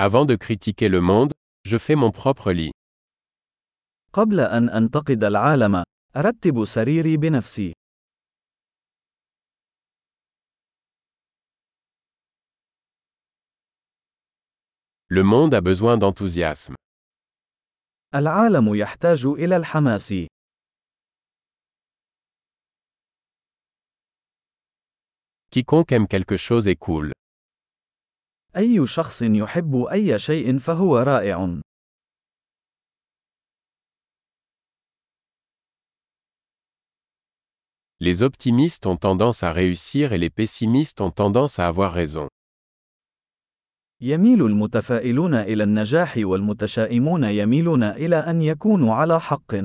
Avant de critiquer le monde, je fais mon propre lit. قبل أن أنتقد العالم، أرتب سريري بنفسي. Le monde a besoin d'enthousiasme. العالم يحتاج إلى الحماس. Quiconque aime quelque chose est cool. أي شخص يحب أي شيء فهو رائع. Les optimistes ont tendance à réussir et les pessimistes ont tendance à avoir raison. يميل المتفائلون إلى النجاح والمتشائمون يميلون إلى أن يكونوا على حق.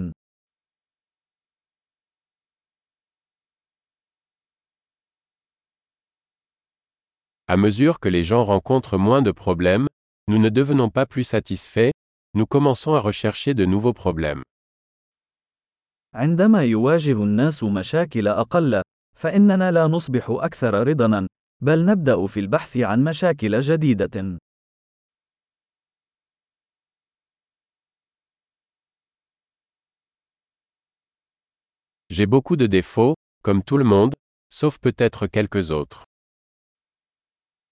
À mesure que les gens rencontrent moins de problèmes, nous ne devenons pas plus satisfaits, nous commençons à rechercher de nouveaux problèmes. عندما يواجه الناس مشاكل أقل، فإننا لا نصبح أكثر رضاً، بل نبدأ في البحث عن مشاكل جديدة. J'ai beaucoup de défauts, comme tout le monde, sauf peut-être quelques autres.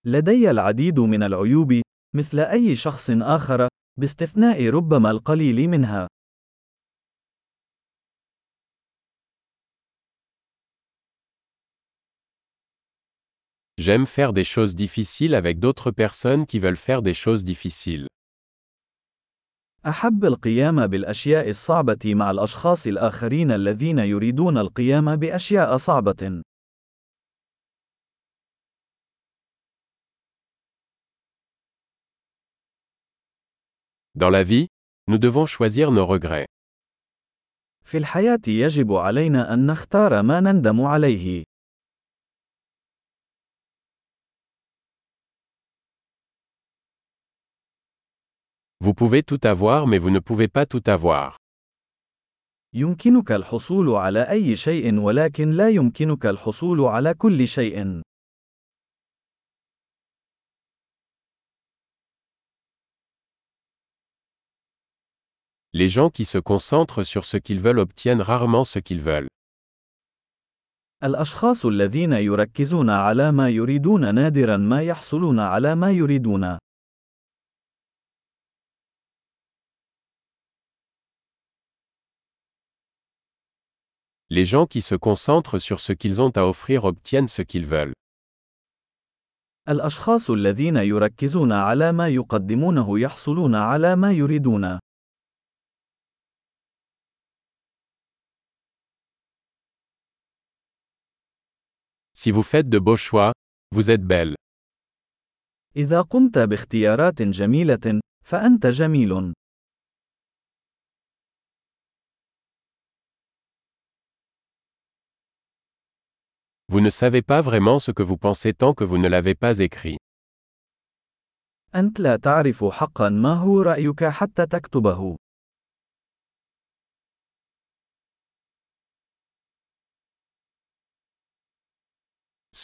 لدي العديد من العيوب، مثل أي شخص آخر، باستثناء ربما القليل منها. J'aime faire des choses difficiles avec d'autres personnes qui veulent faire des choses difficiles. أحب القيام بالأشياء الصعبة مع الأشخاص الآخرين الذين يريدون القيام بأشياء صعبة. Dans la vie, nous devons choisir nos regrets. في الحياة يجب علينا أن نختار ما نندم عليه. Vous pouvez tout avoir mais vous ne pouvez pas tout avoir. يمكنك الحصول على أي شيء ولكن لا يمكنك الحصول على كل شيء. Les gens qui se concentrent sur ce qu'ils veulent obtiennent rarement ce qu'ils veulent. الأشخاص الذين يركزون على ما يريدون نادرا ما يحصلون على ما يريدون. Les gens qui se concentrent sur ce qu'ils ont à offrir obtiennent ce qu'ils veulent. الأشخاص الذين يركزون على ما يقدمونه يحصلون على ما يريدون. Si vous faites de beaux choix, vous êtes belle. إذا قمت باختيارات جميلة، فأنت جميل. Vous ne savez pas vraiment ce que vous pensez tant que vous ne l'avez pas écrit. أنت لا تعرف حقا ما هو رأيك حتى تكتبه.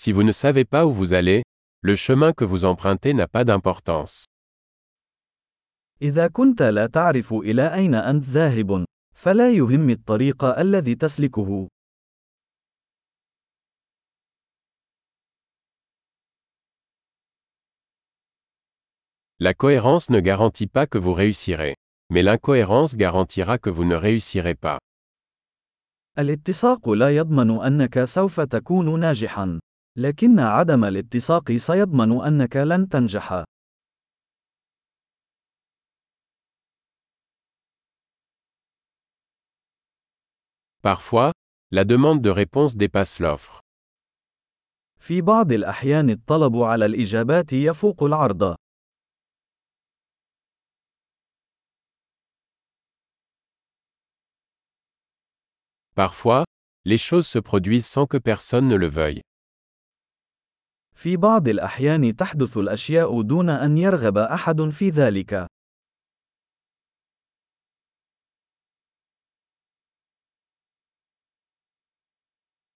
Si vous ne savez pas où vous allez, le chemin que vous empruntez n'a pas d'importance. La cohérence ne garantit pas que vous réussirez, mais l'incohérence garantira que vous ne réussirez pas. لكن عدم الاتساق سيضمن أنك لن تنجح. Parfois, la demande de réponse dépasse l'offre. في بعض الأحيان الطلب على الإجابات يفوق العرض. Parfois, les choses se produisent sans que personne ne le veuille. في بعض الأحيان تحدث الأشياء دون أن يرغب أحد في ذلك.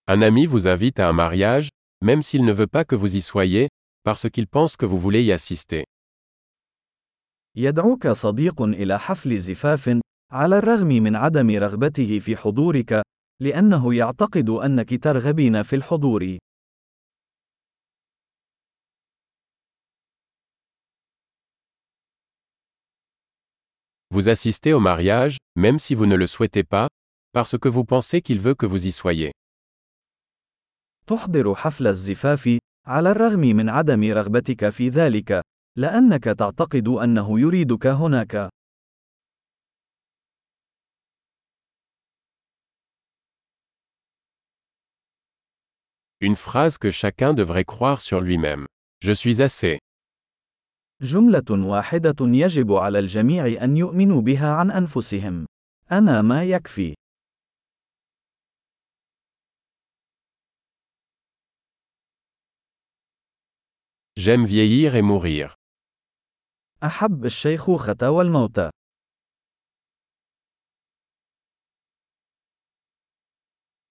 Un ami vous invite à un mariage, même s'il ne veut pas que vous y soyez, parce qu'il pense que vous voulez y assister. يدعوك صديق إلى حفل زفاف، على الرغم من عدم رغبته في حضورك، لأنه يعتقد أنك ترغبين في الحضور. Vous assistez au mariage, même si vous ne le souhaitez pas, parce que vous pensez qu'il veut que vous y soyez. تحضر حفل الزفاف، على الرغم من عدم رغبتك في ذلك، لأنك تعتقد أنه يريدك هناك. Une phrase que chacun devrait croire sur lui-même. Je suis assez. جملة واحدة يجب على الجميع أن يؤمنوا بها عن أنفسهم. أنا ما يكفي. J'aime vieillir et mourir. أحب الشيخوخة والموت.